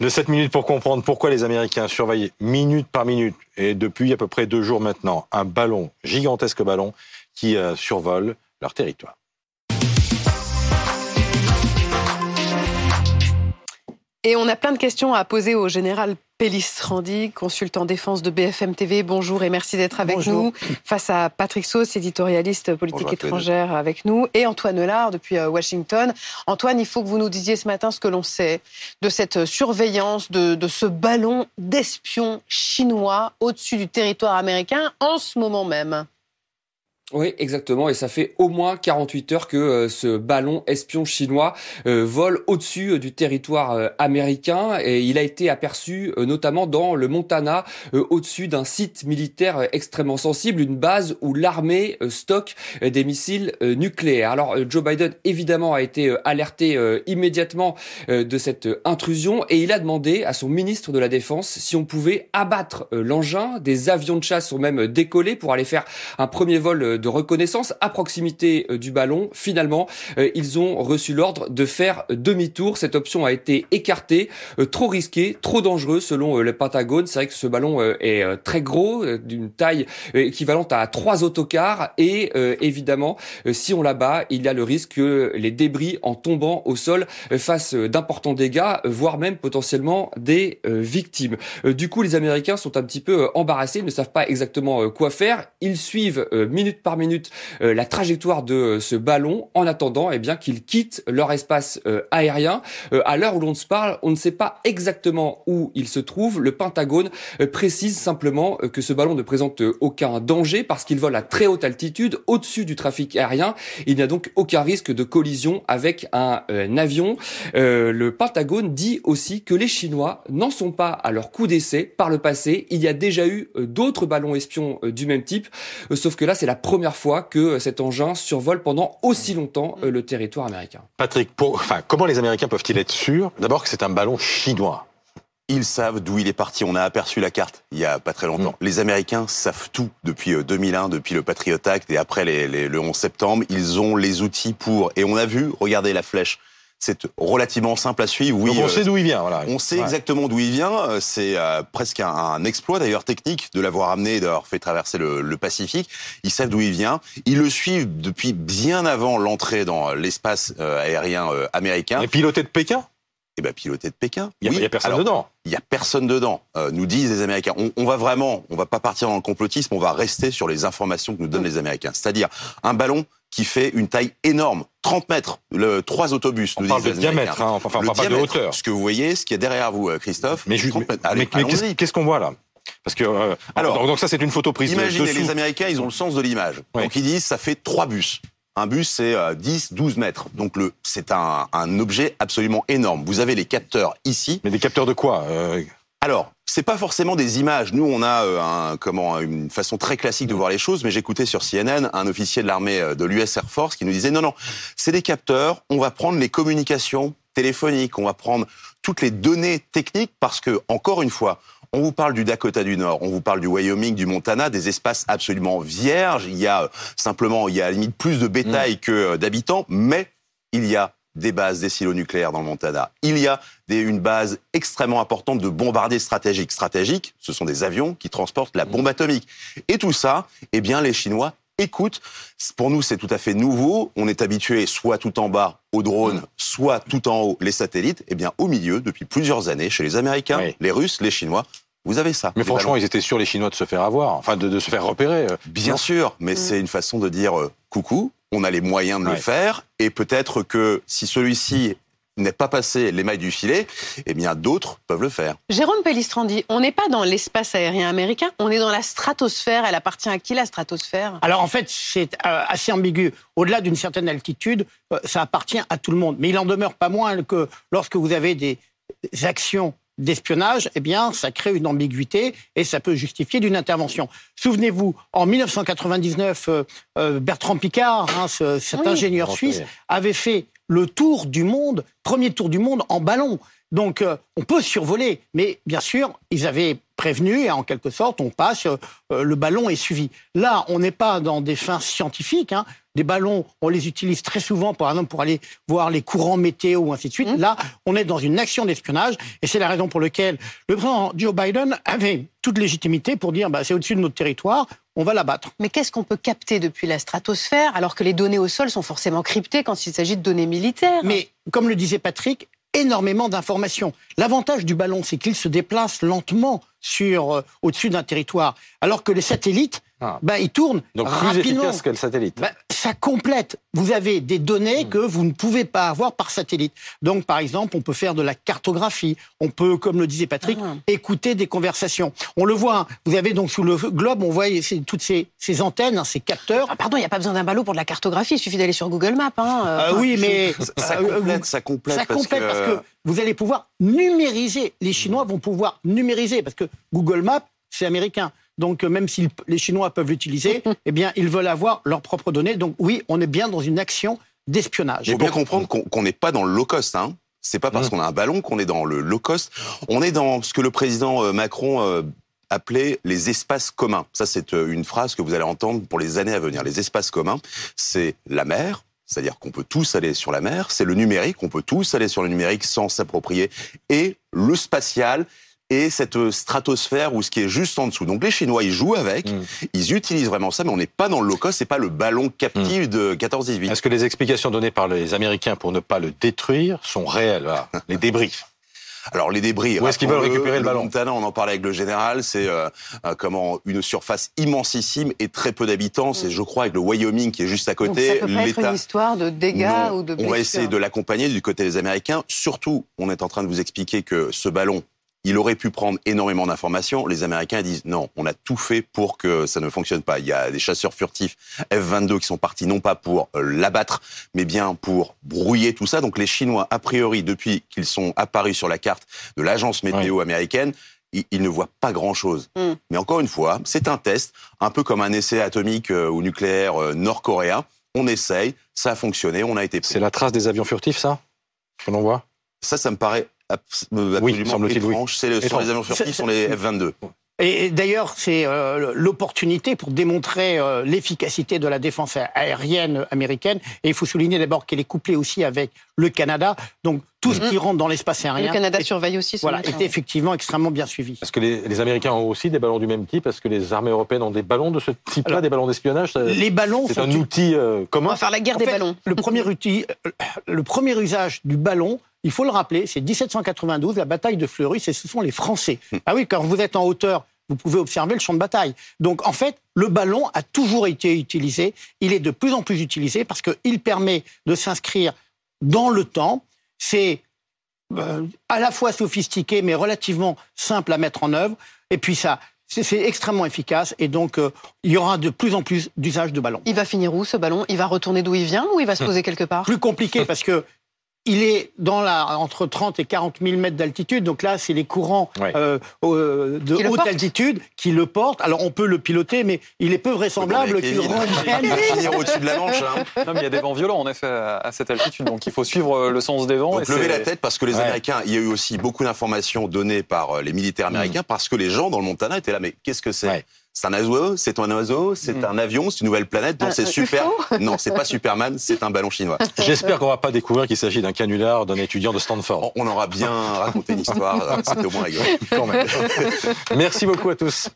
de 7 minutes pour comprendre pourquoi les Américains surveillent minute par minute, et depuis à peu près deux jours maintenant, un ballon, gigantesque ballon, qui euh, survole leur territoire. Et on a plein de questions à poser au général Pélis Randy, consultant défense de BFM TV. Bonjour et merci d'être avec nous. Face à Patrick Sauce, éditorialiste politique étrangère avec nous, et Antoine Lard depuis euh, Washington. Antoine, il faut que vous nous disiez ce matin ce que l'on sait de cette surveillance, de, de ce ballon d'espions chinois au-dessus du territoire américain en ce moment même. Oui, exactement. Et ça fait au moins 48 heures que euh, ce ballon espion chinois euh, vole au-dessus euh, du territoire américain. Et il a été aperçu notamment dans le Montana, au-dessus d'un site militaire extrêmement sensible, une base où l'armée stocke des missiles nucléaires. Alors Joe Biden, évidemment, a été alerté immédiatement de cette intrusion et il a demandé à son ministre de la Défense si on pouvait abattre l'engin. Des avions de chasse sont même décollés pour aller faire un premier vol de reconnaissance à proximité euh, du ballon. Finalement, euh, ils ont reçu l'ordre de faire demi-tour. Cette option a été écartée, euh, trop risquée, trop dangereux selon le Pentagone. C'est vrai que ce ballon est très gros, d'une taille équivalente à trois autocars et évidemment, si on l'abat, il y a le risque que les débris en tombant au sol fassent d'importants dégâts, voire même potentiellement des victimes. Du coup, les Américains sont un petit peu embarrassés, ils ne savent pas exactement quoi faire. Ils suivent minute par minute euh, la trajectoire de euh, ce ballon en attendant eh bien qu'ils quittent leur espace euh, aérien. à l'heure où l'on se parle, on ne sait pas exactement où il se trouve. Le Pentagone précise simplement que ce ballon ne présente aucun danger parce qu'il vole à très haute altitude au-dessus du trafic aérien. Il n'y a donc aucun risque de collision avec un, avion. le Pentagone dit aussi que les Chinois n'en sont pas à leur coup d'essai par le passé. Il y a déjà eu d'autres ballons espions du même type, sauf que là c'est la première fois que cet engin survole pendant aussi longtemps euh, le territoire américain. Patrick, enfin, comment les Américains peuvent-ils être sûrs d'abord que c'est un ballon chinois? Ils savent d'où il est parti. On a aperçu la carte il y a pas très longtemps. Mm. Les Américains savent tout depuis 2001, euh, depuis le Patriot Act et après le 11 septembre. Ils ont les outils pour. Et on a vu, regardez la flèche c'est relativement simple à suivre. Oui, on sait euh, d'où il vient. On sait exactement d'où il vient. Euh, c'est euh, presque un, exploit d'ailleurs technique de l'avoir amené, d'avoir fait traverser le, Pacifique. Ils savent d'où il vient. Ils le suivent depuis bien avant l'entrée dans l'espace aérien américain. Et piloté de Pékin? Eh ben, piloté de Pékin. Il n'y a, personne dedans. Il n'y a personne dedans. nous disent les Américains. On, on, va vraiment, on va pas partir dans le complotisme, on va rester sur les informations que nous donnent les Américains. C'est-à-dire un ballon qui fait une taille énorme, 30 mètres, le, trois autobus. On parle de diamètre, hein, enfin, pas de hauteur. Ce que vous voyez, ce qui est derrière vous, euh, Christophe. Mais, qu'est-ce qu'on voit là parce que euh, alors donc, ça c'est une photo prise imaginez les Américains ils ont le sens de l'image donc ils disent ça fait trois bus un bus, c'est 10, euh, 12 mètres. Donc le, c'est un, un, objet absolument énorme. Vous avez les capteurs ici. Mais des capteurs de quoi alors, c'est pas forcément des images. Nous, on a euh, un, comment une façon très classique de voir les choses, mais j'écoutais sur CNN un officier de l'armée euh, de l'US Air Force qui nous disait non, non, c'est des capteurs. On va prendre les communications téléphoniques, on va prendre toutes les données techniques parce que encore une fois, on vous parle du Dakota du Nord, on vous parle du Wyoming, du Montana, des espaces absolument vierges. Il y a euh, simplement, il y a à la limite plus de bétail mm. que d'habitants, mais il y a des bases des silos nucléaires dans le Montana. Il y a une base extrêmement importante de bombardiers stratégiques. Stratégiques, ce sont des avions qui transportent la bombe atomique. Et tout ça, eh bien, les Chinois écoutent. Pour nous, c'est tout à fait nouveau. On est habitué soit tout en bas aux drones, soit tout en haut les satellites. Eh bien, au milieu, depuis plusieurs années, chez les Américains, les Russes, les Chinois, vous avez ça. Mais franchement, ils étaient sûrs, les Chinois, de se faire avoir, enfin de, se faire repérer. Euh. Bien sûr, mais mm. c'est une façon de dire euh, coucou, on a les moyens de le faire, et peut-être que si celui-ci n'est pas passé les mailles du filet, eh bien d'autres peuvent le faire. Jérôme Pellistrandi, on n'est pas dans l'espace aérien américain, on est dans la stratosphère. Elle appartient à qui la stratosphère? Alors en fait, c'est euh, assez ambigu. Au-delà d'une certaine altitude, euh, ça appartient à tout le monde. Mais il en demeure pas moins que lorsque vous avez des actions d'espionnage, eh bien, ça crée une ambiguïté et ça peut justifier d'une intervention. Souvenez-vous, en 1999, euh, euh, Bertrand Picard, hein, cet ingénieur suisse, avait fait le tour du monde, premier tour du monde en ballon. Donc, euh, on peut survoler, mais bien sûr, ils avaient prévenu et en quelque sorte, on passe, euh, le ballon est suivi. Là, on n'est pas dans des fins scientifiques. Hein. Des ballons, on les utilise très souvent, par exemple, pour aller voir les courants météo ou ainsi de suite. Mmh. Là, on est dans une action d'espionnage et c'est la raison pour laquelle le président Joe Biden avait toute légitimité pour dire bah, c'est au-dessus de notre territoire, on va l'abattre. Mais qu'est-ce qu'on peut capter depuis la stratosphère alors que les données au sol sont forcément cryptées quand il s'agit de données militaires? Mais comme le disait Patrick, énormément d'informations. L'avantage du ballon, c'est qu'il se déplace lentement euh, au-dessus d'un territoire, alors que les satellites, ah. ben, ils tournent Donc plus efficace que le satellite. Ben, ça complète. Vous avez des données hmm. que vous ne pouvez pas avoir par satellite. Donc, par exemple, on peut faire de la cartographie. On peut, comme le disait Patrick, ah. écouter des conversations. On le voit. Hein. Vous avez donc sous le globe, on voit toutes ces, ces antennes, hein, ces capteurs. Ah, pardon, il n'y a pas besoin d'un ballon pour de la cartographie. Il suffit d'aller sur Google Maps. Hein. Euh, oui, mais ça, complète, ça complète. Ça complète parce que vous allez pouvoir numériser. Les Chinois vont pouvoir numériser parce que Google Maps, c'est américain. Donc, euh, même si les Chinois peuvent l'utiliser, eh bien, ils veulent avoir leurs propres données. Donc, oui, on est bien dans une action d'espionnage. Il faut bien comprendre qu'on n'est pas dans le low cost. Hein. C'est pas parce mmh. qu'on a un ballon qu'on est dans le low cost. On est dans ce que le président euh, Macron euh, appelait les espaces communs. Ça, c'est une phrase que vous allez entendre pour les années à venir. Les espaces communs, c'est la mer, c'est-à-dire qu'on peut tous aller sur la mer, c'est le numérique, on peut tous aller sur le numérique sans s'approprier, et le spatial, et cette stratosphère ou ce qui est juste en dessous. Donc les Chinois, ils jouent avec, mm. ils utilisent vraiment ça, mais on n'est pas dans le low cost, c'est pas le ballon captif mm. de 14-18. Est-ce que les explications données par les Américains pour ne pas le détruire sont réelles Les débris? Alors les débris. Où est-ce qu'ils veulent récupérer le, ballon? Montana, on en parlait avec le général, c'est euh, euh, comment une surface immensissime et très peu d'habitants. C'est, je crois, avec le Wyoming qui est juste à côté. Donc ça peut pas être une histoire de dégâts ou de blessures. On va essayer de l'accompagner du côté des Américains. Surtout, on est en train de vous expliquer que ce ballon, il aurait pu prendre énormément d'informations. Les Américains disent non, on a tout fait pour que ça ne fonctionne pas. Il y a des chasseurs furtifs F-22 qui sont partis non pas pour euh, l'abattre, mais bien pour brouiller tout ça. Donc les Chinois, a priori, depuis qu'ils sont apparus sur la carte de l'agence météo américaine, ils, ne voient pas grand-chose. Hmm. Mais encore une fois, c'est un test, un peu comme un essai atomique euh, ou nucléaire euh, nord-coréen. On essaye, ça a fonctionné, on a été... C'est la trace des avions furtifs, ça? Que l'on voit? Ça, ça me paraît absolument oui, étrange. C'est le, sur les avions furtifs, sont les F-22. Et d'ailleurs, c'est euh, l'opportunité pour démontrer euh, l'efficacité de la défense aérienne américaine. Et il faut souligner d'abord qu'elle est couplée aussi avec le Canada. Donc tout ce qui rentre dans l'espace aérien. Le Canada surveille aussi. Voilà, est effectivement extrêmement bien suivi. Parce que les, Américains ont aussi des ballons du même type. Est-ce que les armées européennes ont des ballons de ce type-là, des ballons d'espionnage Les ballons. C'est un outil euh, commun. On va faire la guerre des ballons. Le premier outil, le premier usage du ballon, il faut le rappeler, c'est 1792, la bataille de Fleurus, et ce sont les Français. Hum. Ah oui, quand vous êtes en hauteur, vous pouvez observer le champ de bataille. Donc en fait, le ballon a toujours été utilisé. Il est de plus en plus utilisé parce qu'il permet de s'inscrire dans le temps. C'est euh, à la fois sophistiqué mais relativement simple à mettre en œuvre. Et puis ça, c'est extrêmement efficace et donc euh, il y aura de plus en plus d'usage de ballon. Il va finir où ce ballon? Il va retourner d'où il vient ou il va se poser quelque part? Plus compliqué parce que il est dans la, entre 30 et 40 000 mètres d'altitude. Donc là, c'est les courants euh, euh, de haute altitude qui le portent. Alors on peut le piloter, mais il est peu vraisemblable qu'il revienne. finir au-dessus de la Manche. Hein. Non, mais il y a des vents violents, en effet, à cette altitude. Donc il faut suivre euh, le sens des vents. Donc lever la tête parce que les Américains, il y a eu aussi beaucoup d'informations données par les militaires américains mm. parce que les gens dans le Montana étaient là. Mais qu'est-ce que c'est? C'est un oiseau, c'est un oiseau, c'est hmm. un avion, c'est une nouvelle planète, donc c'est super. Non, c'est pas Superman, c'est un ballon chinois. J'espère qu'on va pas découvrir qu'il s'agit d'un canular d'un étudiant de Stanford. On aura bien raconté une histoire, c'était au moins rigolo. Merci beaucoup à tous.